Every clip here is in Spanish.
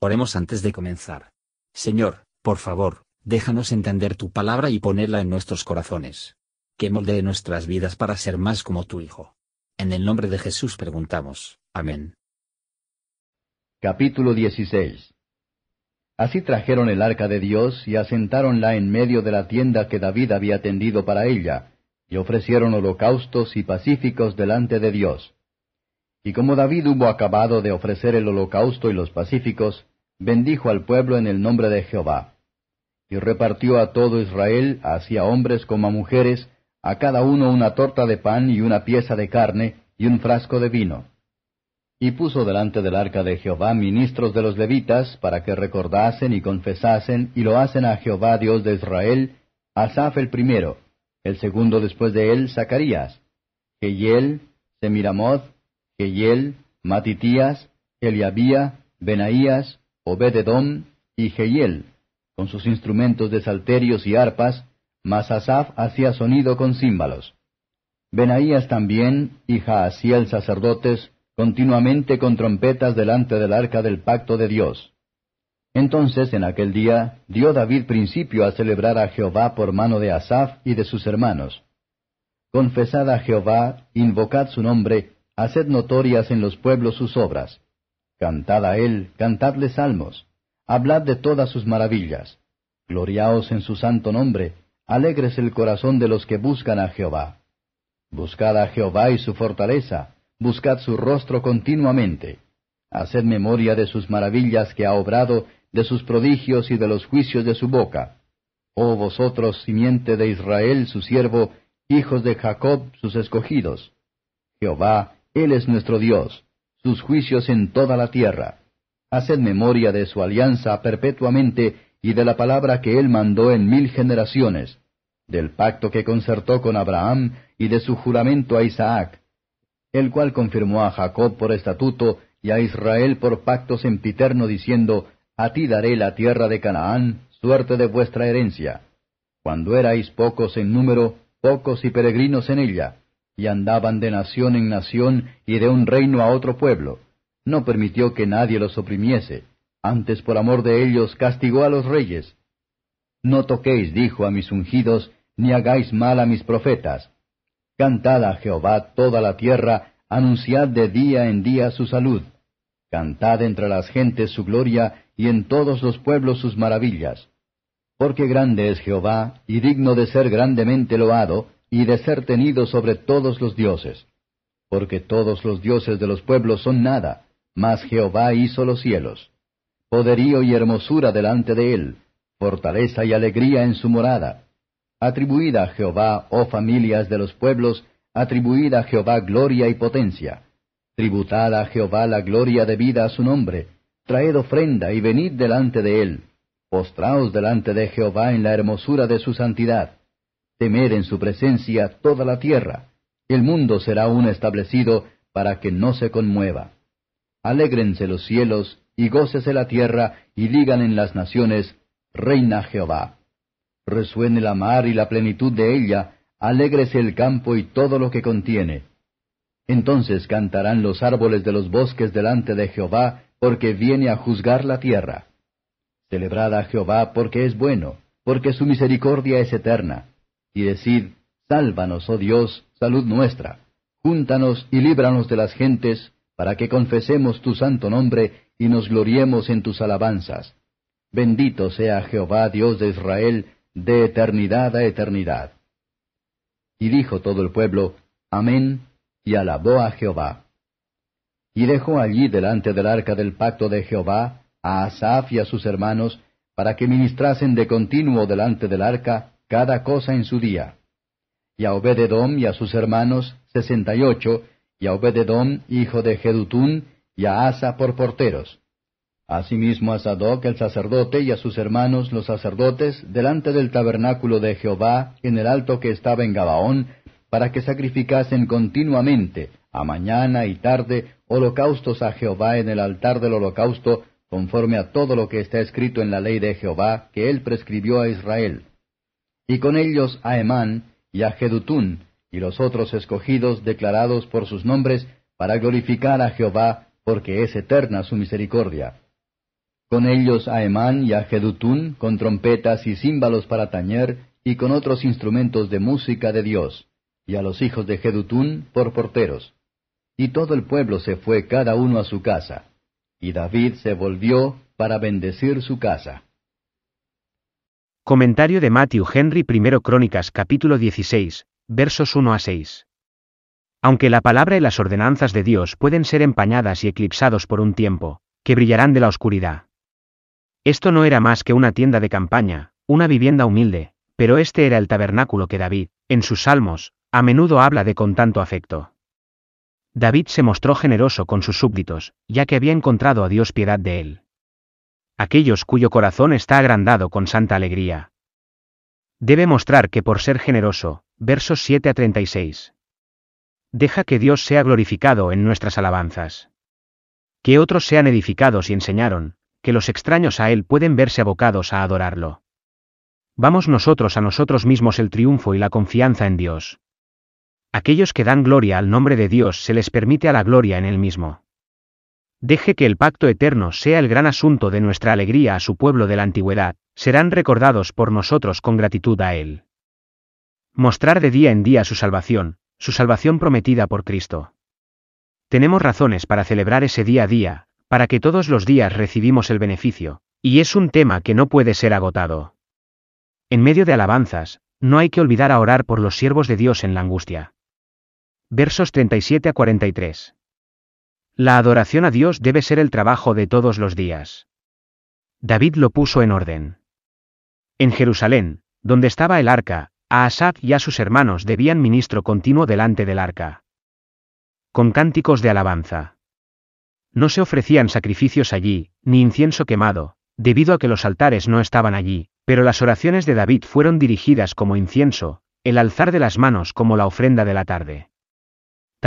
Oremos antes de comenzar. Señor, por favor, déjanos entender tu palabra y ponerla en nuestros corazones. Que moldee nuestras vidas para ser más como tu Hijo. En el nombre de Jesús preguntamos. Amén. Capítulo 16 Así trajeron el arca de Dios y asentáronla en medio de la tienda que David había tendido para ella, y ofrecieron holocaustos y pacíficos delante de Dios. Y como David hubo acabado de ofrecer el holocausto y los pacíficos, bendijo al pueblo en el nombre de Jehová. Y repartió a todo Israel, así a hombres como a mujeres, a cada uno una torta de pan y una pieza de carne y un frasco de vino. Y puso delante del arca de Jehová ministros de los levitas, para que recordasen y confesasen y lo hacen a Jehová Dios de Israel, Asaf el primero, el segundo después de él Zacarías, Geyel, Semiramoth, Matitías, Eliabía, Benaías, Obededom y Geyel, con sus instrumentos de salterios y arpas, mas Asaf hacía sonido con címbalos. Benaías también y Jaasiel sacerdotes continuamente con trompetas delante del arca del pacto de Dios. Entonces en aquel día dio David principio a celebrar a Jehová por mano de Asaf y de sus hermanos. Confesad a Jehová, invocad su nombre, haced notorias en los pueblos sus obras. Cantad a él, cantadle salmos, hablad de todas sus maravillas. Gloriaos en su santo nombre, alegres el corazón de los que buscan a Jehová. Buscad a Jehová y su fortaleza, buscad su rostro continuamente. Haced memoria de sus maravillas que ha obrado, de sus prodigios y de los juicios de su boca. Oh vosotros, simiente de Israel, su siervo, hijos de Jacob, sus escogidos. Jehová, Él es nuestro Dios, sus juicios en toda la tierra. Haced memoria de su alianza perpetuamente y de la palabra que Él mandó en mil generaciones, del pacto que concertó con Abraham y de su juramento a Isaac, el cual confirmó a Jacob por estatuto y a Israel por pacto sempiterno, diciendo, A ti daré la tierra de Canaán, suerte de vuestra herencia. Cuando erais pocos en número, pocos y peregrinos en ella, y andaban de nación en nación y de un reino a otro pueblo. No permitió que nadie los oprimiese, antes por amor de ellos castigó a los reyes. No toquéis, dijo a mis ungidos, ni hagáis mal a mis profetas, Cantad a Jehová toda la tierra, anunciad de día en día su salud. Cantad entre las gentes su gloria, y en todos los pueblos sus maravillas. Porque grande es Jehová, y digno de ser grandemente loado, y de ser tenido sobre todos los dioses. Porque todos los dioses de los pueblos son nada, mas Jehová hizo los cielos. Poderío y hermosura delante de él, fortaleza y alegría en su morada. Atribuid a Jehová, oh familias de los pueblos, atribuid a Jehová gloria y potencia. Tributad a Jehová la gloria debida a su nombre. Traed ofrenda y venid delante de él. Postraos delante de Jehová en la hermosura de su santidad. Temed en su presencia toda la tierra. El mundo será aún establecido para que no se conmueva. Alégrense los cielos, y gócese la tierra, y digan en las naciones, Reina Jehová resuene la mar y la plenitud de ella, alégrese el campo y todo lo que contiene. Entonces cantarán los árboles de los bosques delante de Jehová, porque viene a juzgar la tierra. Celebrad a Jehová porque es bueno, porque su misericordia es eterna. Y decid, Sálvanos, oh Dios, salud nuestra. Júntanos y líbranos de las gentes, para que confesemos tu santo nombre y nos gloriemos en tus alabanzas. Bendito sea Jehová, Dios de Israel, de eternidad a eternidad. Y dijo todo el pueblo, Amén, y alabó a Jehová. Y dejó allí delante del arca del pacto de Jehová a Asaf y a sus hermanos, para que ministrasen de continuo delante del arca cada cosa en su día. Y a Obededom y a sus hermanos, sesenta y ocho, y a Obededom, hijo de Jedutún, y a Asa por porteros Asimismo a Sadoc el sacerdote y a sus hermanos los sacerdotes delante del tabernáculo de Jehová en el alto que estaba en Gabaón, para que sacrificasen continuamente, a mañana y tarde, holocaustos a Jehová en el altar del holocausto, conforme a todo lo que está escrito en la ley de Jehová que él prescribió a Israel. Y con ellos a Emán y a Jedutún, y los otros escogidos declarados por sus nombres, para glorificar a Jehová, porque es eterna su misericordia Con ellos a Emán y a Jedutún, con trompetas y címbalos para tañer, y con otros instrumentos de música de Dios, y a los hijos de Jedutún por porteros. Y todo el pueblo se fue cada uno a su casa, y David se volvió para bendecir su casa. Comentario de Matthew Henry I Crónicas capítulo 16, versos 1 a 6. Aunque la palabra y las ordenanzas de Dios pueden ser empañadas y eclipsados por un tiempo, que brillarán de la oscuridad. Esto no era más que una tienda de campaña, una vivienda humilde, pero este era el tabernáculo que David, en sus salmos, a menudo habla de con tanto afecto. David se mostró generoso con sus súbditos, ya que había encontrado a Dios piedad de él. Aquellos cuyo corazón está agrandado con santa alegría. Debe mostrar que por ser generoso, versos 7 a 36. Deja que Dios sea glorificado en nuestras alabanzas. Que otros sean edificados y enseñaron, que los extraños a Él pueden verse abocados a adorarlo. Vamos nosotros a nosotros mismos el triunfo y la confianza en Dios. Aquellos que dan gloria al nombre de Dios se les permite a la gloria en Él mismo. Deje que el pacto eterno sea el gran asunto de nuestra alegría a su pueblo de la antigüedad, serán recordados por nosotros con gratitud a Él. Mostrar de día en día su salvación, su salvación prometida por Cristo. Tenemos razones para celebrar ese día a día, para que todos los días recibimos el beneficio, y es un tema que no puede ser agotado. En medio de alabanzas, no hay que olvidar a orar por los siervos de Dios en la angustia. Versos 37 a 43. La adoración a Dios debe ser el trabajo de todos los días. David lo puso en orden. En Jerusalén, donde estaba el arca, a Asad y a sus hermanos debían ministro continuo delante del arca. Con cánticos de alabanza. No se ofrecían sacrificios allí, ni incienso quemado, debido a que los altares no estaban allí, pero las oraciones de David fueron dirigidas como incienso, el alzar de las manos como la ofrenda de la tarde.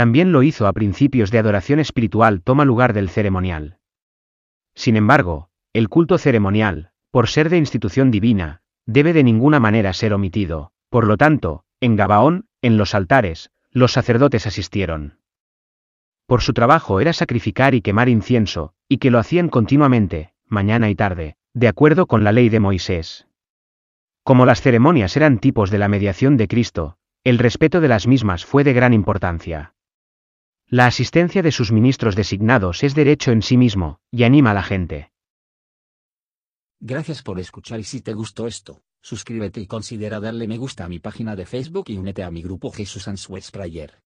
También lo hizo a principios de adoración espiritual toma lugar del ceremonial. Sin embargo, el culto ceremonial, por ser de institución divina, debe de ninguna manera ser omitido, por lo tanto, en Gabaón, en los altares, los sacerdotes asistieron. Por su trabajo era sacrificar y quemar incienso, y que lo hacían continuamente, mañana y tarde, de acuerdo con la ley de Moisés. Como las ceremonias eran tipos de la mediación de Cristo, el respeto de las mismas fue de gran importancia. La asistencia de sus ministros designados es derecho en sí mismo, y anima a la gente. Gracias por escuchar y si te gustó esto, suscríbete y considera darle me gusta a mi página de Facebook y únete a mi grupo Jesús Answers Prayer.